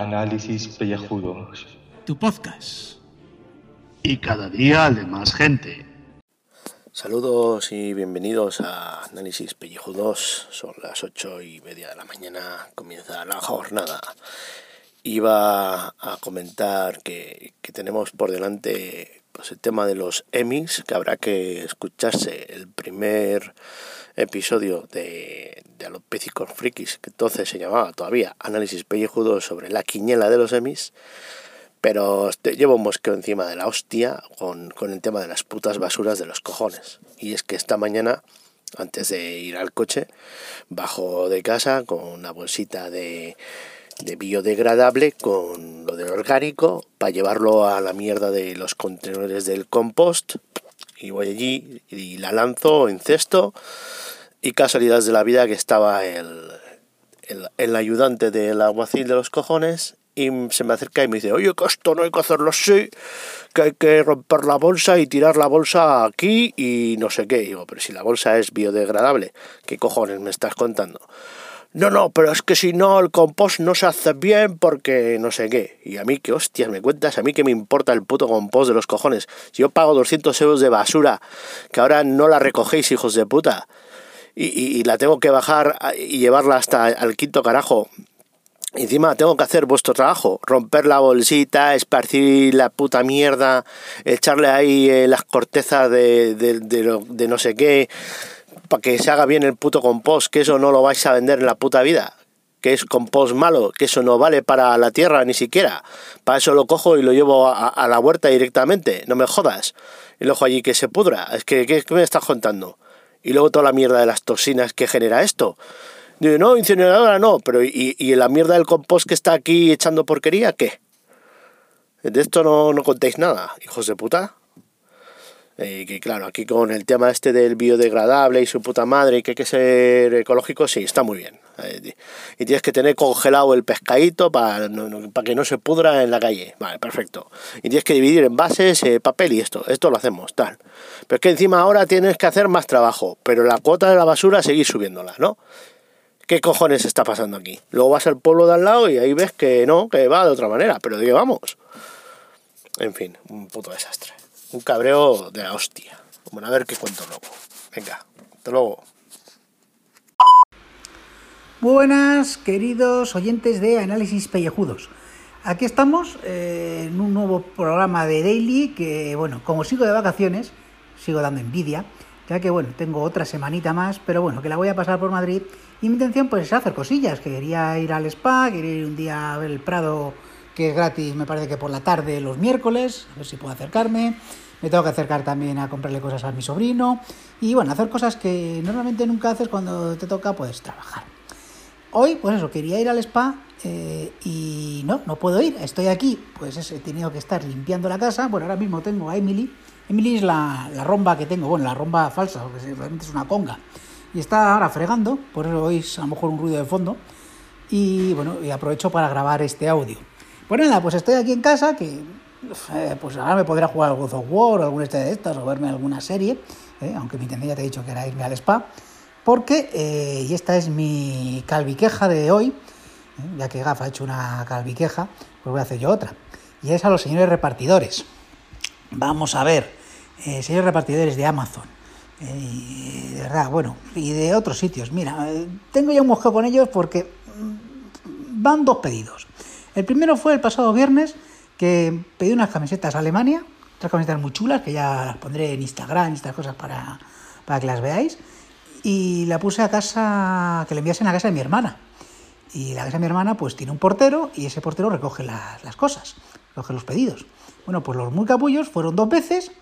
Análisis Pellejudos. Tu podcast. Y cada día de más gente. Saludos y bienvenidos a Análisis Pellejudos. Son las ocho y media de la mañana, comienza la jornada. Iba a comentar que, que tenemos por delante pues, el tema de los Emmys, que habrá que escucharse el primer episodio de, de Alopécicos Frikis, que entonces se llamaba todavía Análisis Pellejudo sobre la quiñela de los Emmys, pero llevo un mosqueo encima de la hostia con, con el tema de las putas basuras de los cojones. Y es que esta mañana, antes de ir al coche, bajo de casa con una bolsita de, de biodegradable con lo del orgánico para llevarlo a la mierda de los contenedores del compost y voy allí y la lanzo en cesto y casualidades de la vida que estaba el, el, ayudante del aguacil de los cojones y se me acerca y me dice, oye, que esto no hay que hacerlo así, que hay que romper la bolsa y tirar la bolsa aquí y no sé qué. Y digo, pero si la bolsa es biodegradable, ¿qué cojones me estás contando? No, no, pero es que si no el compost no se hace bien porque no sé qué. Y a mí, ¿qué hostias me cuentas? A mí que me importa el puto compost de los cojones. Si yo pago 200 euros de basura, que ahora no la recogéis, hijos de puta, y, y, la tengo que bajar y llevarla hasta el quinto carajo. Encima tengo que hacer vuestro trabajo, romper la bolsita, esparcir la puta mierda, echarle ahí eh, las cortezas de, de, de, lo, de no sé qué, para que se haga bien el puto compost, que eso no lo vais a vender en la puta vida, que es compost malo, que eso no vale para la tierra ni siquiera. Para eso lo cojo y lo llevo a, la huerta directamente, no me jodas. Y lo allí que se pudra. Es que, ¿qué, qué me estás contando? Y luego toda la mierda de las toxinas que genera esto. Digo, no, incineradora no, pero ¿y, y la mierda del compost que está aquí echando porquería, qué? De esto no, no contéis nada, hijos de puta. Eh, que claro, aquí con el tema este del biodegradable y su puta madre y que hay que ser ecológico, sí, está muy bien. Eh, y tienes que tener congelado el pescadito para no, que no se pudra en la calle. Vale, perfecto. Y tienes que dividir en bases, eh, papel y esto. Esto lo hacemos, tal. Pero es que encima ahora tienes que hacer más trabajo, pero la cuota de la basura seguir subiéndola, ¿no? ¿Qué cojones está pasando aquí? Luego vas al pueblo de al lado y ahí ves que no, que va de otra manera, pero ¿de vamos? En fin, un puto desastre. Un cabreo de la hostia. Bueno, a ver qué cuento luego. Venga, hasta luego. Buenas, queridos oyentes de Análisis Pellejudos. Aquí estamos eh, en un nuevo programa de Daily que, bueno, como sigo de vacaciones, sigo dando envidia, ya que, bueno, tengo otra semanita más, pero bueno, que la voy a pasar por Madrid y mi intención pues es hacer cosillas, que quería ir al spa, quería ir un día a ver el Prado, que es gratis, me parece que por la tarde los miércoles, a ver si puedo acercarme. Me tengo que acercar también a comprarle cosas a mi sobrino y bueno, hacer cosas que normalmente nunca haces cuando te toca pues trabajar. Hoy, pues eso, quería ir al spa eh, y no, no puedo ir. Estoy aquí, pues he tenido que estar limpiando la casa. Bueno, ahora mismo tengo a Emily. Emily es la, la romba que tengo, bueno, la romba falsa, porque realmente es una conga. Y está ahora fregando, por eso oís a lo mejor un ruido de fondo. Y bueno, y aprovecho para grabar este audio. Pues nada, pues estoy aquí en casa, que eh, pues ahora me podrá jugar al God of War o alguna de estas, o verme alguna serie, eh, aunque mi ya te he dicho que era irme al spa porque, eh, y esta es mi calviqueja de hoy, ya que Gaf ha hecho una calviqueja, pues voy a hacer yo otra, y es a los señores repartidores. Vamos a ver, señores repartidores de Amazon, eh, de verdad, bueno, y de otros sitios. Mira, tengo ya un mosqueo con ellos porque mm, van dos pedidos. El primero fue el pasado viernes, que pedí unas camisetas a Alemania, otras camisetas muy chulas, que ya las pondré en Instagram y estas cosas para, para que las veáis y la puse a casa, que le enviasen a casa de mi hermana. Y la casa de mi hermana pues tiene un portero y ese portero recoge las, las cosas, recoge los pedidos. Bueno, pues los muy capullos fueron dos veces,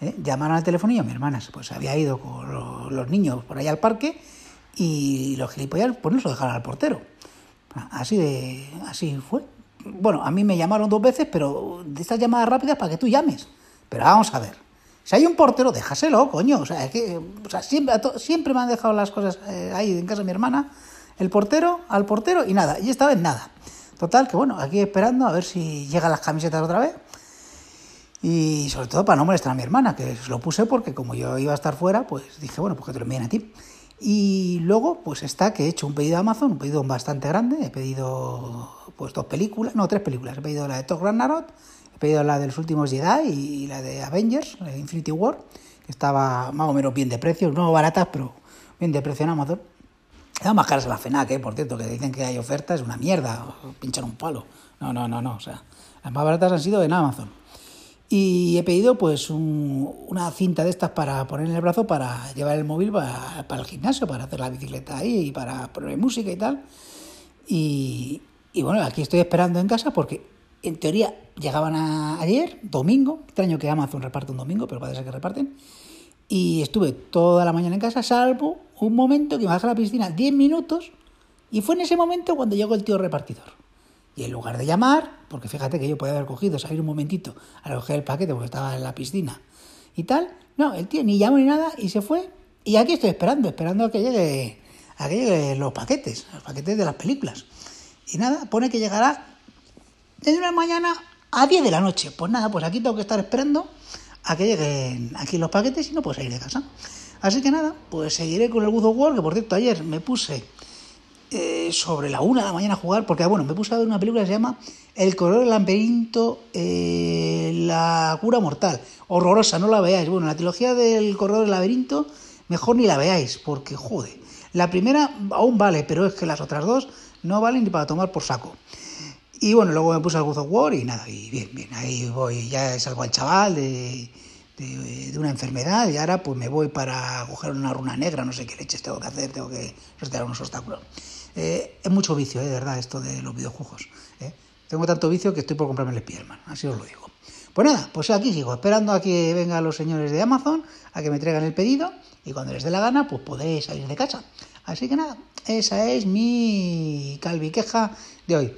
¿eh? llamaron al teléfono y a mi hermana pues había ido con los, los niños por ahí al parque y los gilipollas pues no se lo dejaron al portero. Así de, así fue. Bueno, a mí me llamaron dos veces, pero de estas llamadas rápidas para que tú llames. Pero vamos a ver. Si hay un portero, déjaselo, coño. O sea, es que o sea, siempre, siempre me han dejado las cosas eh, ahí en casa de mi hermana. El portero, al portero y nada. Y esta vez nada. Total, que bueno, aquí esperando a ver si llegan las camisetas otra vez. Y sobre todo para no molestar a mi hermana, que lo puse porque como yo iba a estar fuera, pues dije, bueno, pues que te lo envíen a ti. Y luego, pues está que he hecho un pedido a Amazon, un pedido bastante grande. He pedido pues dos películas, no, tres películas. He pedido la de Thor Ragnarok, he pedido la de los últimos Jedi y la de Avengers, la de Infinity War, que estaba más o menos bien de precio, no baratas, pero bien de precio en Amazon. Eran más caras a la FENAC, ¿eh? por cierto, que dicen que hay ofertas, es una mierda, pinchan un palo. No, no, no, no, o sea, las más baratas han sido en Amazon. Y he pedido pues una cinta de estas para poner en el brazo para llevar el móvil para, el gimnasio, para hacer la bicicleta ahí y para poner música y tal. Y, bueno, aquí estoy esperando en casa porque en teoría llegaban ayer, domingo, extraño que Amazon reparte un domingo, pero parece que reparten. Y estuve toda la mañana en casa, salvo un momento que me bajé a la piscina 10 minutos y fue en ese momento cuando llegó el tío repartidor. Y en lugar de llamar, porque fíjate que yo podía haber cogido, salir un momentito a recoger el paquete porque estaba en la piscina y tal, no, el tío ni llamó ni nada y se fue. Y aquí estoy esperando, esperando a que llegue, a que lleguen los paquetes, los paquetes de las películas. Y nada, pone que llegará desde una mañana a 10 de la noche. Pues nada, pues aquí tengo que estar esperando a que lleguen aquí los paquetes y no puedo salir de casa. Así que nada, pues seguiré con el God of que por cierto ayer me puse eh, sobre la una de la mañana a jugar, porque bueno, me puse a ver una película que se llama El corredor del laberinto, eh, la cura mortal. Horrorosa, no la veáis. Bueno, la trilogía del corredor del laberinto, mejor ni la veáis, porque joder. La primera aún vale, pero es que las otras dos no valen ni para tomar por saco. Y bueno, luego me puse al God of War y nada, y bien, bien, ahí voy, ya salgo al chaval de, de, una enfermedad y ahora pues me voy para coger una runa negra, no sé qué leches tengo que hacer, tengo que sortear unos obstáculos. Eh, es mucho vicio, eh, de verdad, esto de los videojuegos. Eh. Tengo tanto vicio que estoy por comprarme el Spiderman, así os lo digo. Pues nada, pues aquí sigo, esperando a que vengan los señores de Amazon, a que me traigan el pedido, y cuando les dé la gana, pues podéis salir de casa. Así que nada, esa es mi calviqueja de hoy.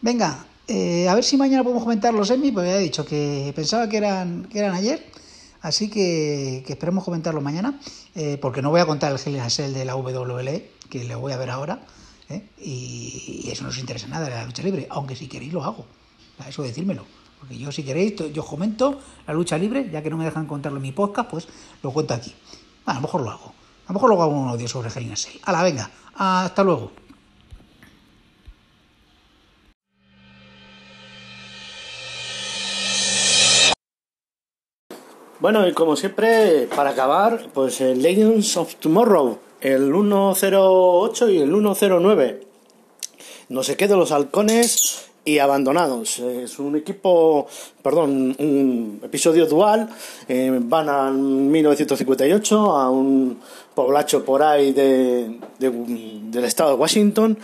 Venga, a ver si mañana podemos comentar los Emmy, porque ya he dicho que pensaba que eran, que eran ayer, así que, esperemos comentarlo mañana, porque no voy a contar el Hell de la WWE, que le voy a ver ahora, ¿eh? y, eso no os interesa nada la lucha libre, aunque si queréis lo hago, eso decírmelo. Porque yo si queréis, yo comento la lucha libre, ya que no me dejan contarlo en mi podcast, pues lo cuento aquí. a lo mejor lo hago. A lo mejor luego hago un audio sobre Helena A la venga, hasta luego. Bueno, y como siempre, para acabar, pues el Legends of Tomorrow, el 108 y el 109. No se queden los halcones y abandonados. Es un equipo, perdón, un episodio dual. Eh, van a 1958 a un poblacho por ahí de, del estado de Washington.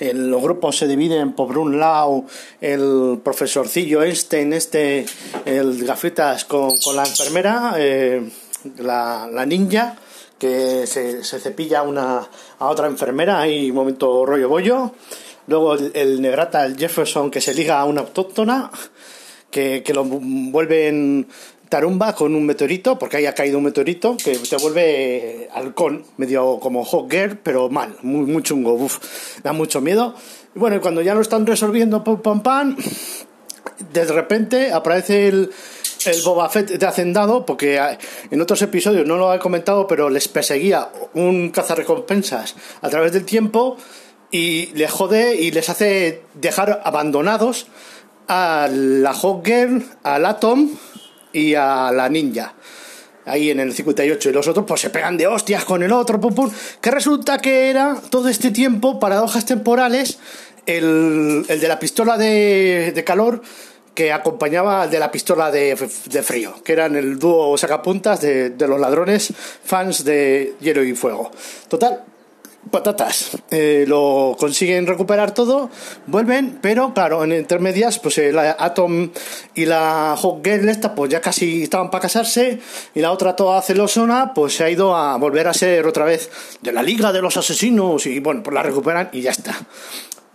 los grupos se dividen por un lado el profesorcillo Einstein, este, el gafitas con, con la enfermera, eh, la, la ninja que se, se cepilla una, a otra enfermera, hay un momento rollo bollo. Luego el, negrata, el Jefferson, que se liga a una autóctona, que, que lo vuelven tarumba con un meteorito, porque ahí ha caído un meteorito que te vuelve halcón, medio como Girl, pero mal, muy, muy chungo, da mucho miedo. Y bueno, cuando ya lo están resolviendo, pam, pam, pam, de repente aparece el, el Boba Fett de Hacendado, porque en otros episodios no lo he comentado, pero les perseguía un cazarrecompensas a través del tiempo y les jode y les hace dejar abandonados a la Hawk Girl, al Atom y a la Ninja. Ahí en el 58 y los otros pues se pegan de hostias con el otro, pum pum. Que resulta que era todo este tiempo, paradojas temporales, el, el de la pistola de, de calor que acompañaba al de la pistola de, frío, que eran el dúo sacapuntas de, de, los ladrones fans de Hielo y Fuego. Total, patatas. Eh, lo consiguen recuperar todo, vuelven, pero claro, en intermedias, pues el Atom y la Hawk Girl esta, pues ya casi estaban para casarse, y la otra toda celosona, pues se ha ido a volver a ser otra vez de la Liga de los Asesinos, y bueno, pues la recuperan y ya está.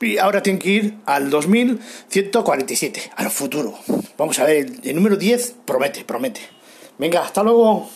Y ahora tienen que ir al 2147, al futuro. Vamos a ver, el número 10 promete, promete. Venga, hasta luego.